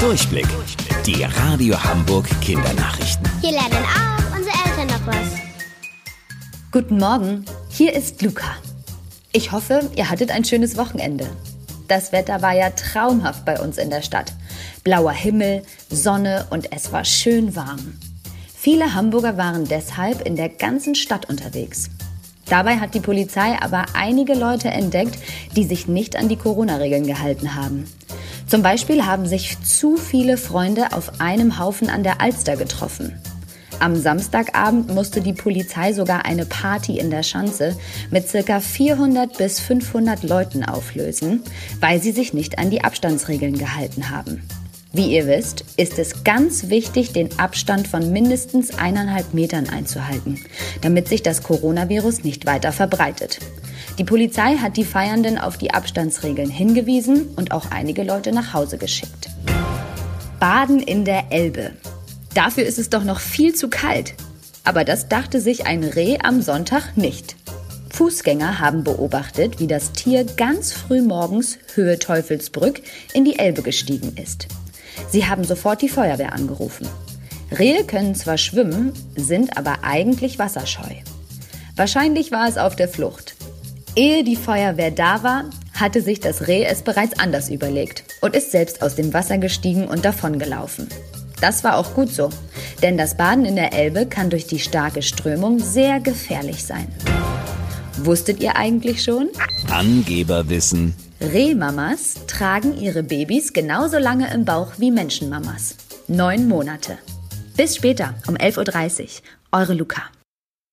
Durchblick. Die Radio Hamburg Kindernachrichten. Hier lernen auch unsere Eltern noch was. Guten Morgen, hier ist Luca. Ich hoffe, ihr hattet ein schönes Wochenende. Das Wetter war ja traumhaft bei uns in der Stadt. Blauer Himmel, Sonne und es war schön warm. Viele Hamburger waren deshalb in der ganzen Stadt unterwegs. Dabei hat die Polizei aber einige Leute entdeckt, die sich nicht an die Corona-Regeln gehalten haben. Zum Beispiel haben sich zu viele Freunde auf einem Haufen an der Alster getroffen. Am Samstagabend musste die Polizei sogar eine Party in der Schanze mit circa 400 bis 500 Leuten auflösen, weil sie sich nicht an die Abstandsregeln gehalten haben. Wie ihr wisst, ist es ganz wichtig, den Abstand von mindestens eineinhalb Metern einzuhalten, damit sich das Coronavirus nicht weiter verbreitet. Die Polizei hat die Feiernden auf die Abstandsregeln hingewiesen und auch einige Leute nach Hause geschickt. Baden in der Elbe. Dafür ist es doch noch viel zu kalt. Aber das dachte sich ein Reh am Sonntag nicht. Fußgänger haben beobachtet, wie das Tier ganz früh morgens Höhe Teufelsbrück in die Elbe gestiegen ist. Sie haben sofort die Feuerwehr angerufen. Rehe können zwar schwimmen, sind aber eigentlich wasserscheu. Wahrscheinlich war es auf der Flucht. Ehe die Feuerwehr da war, hatte sich das Reh es bereits anders überlegt und ist selbst aus dem Wasser gestiegen und davongelaufen. Das war auch gut so, denn das Baden in der Elbe kann durch die starke Strömung sehr gefährlich sein. Wusstet ihr eigentlich schon? Angeberwissen. Rehmamas tragen ihre Babys genauso lange im Bauch wie Menschenmamas. Neun Monate. Bis später um 11.30 Uhr. Eure Luca.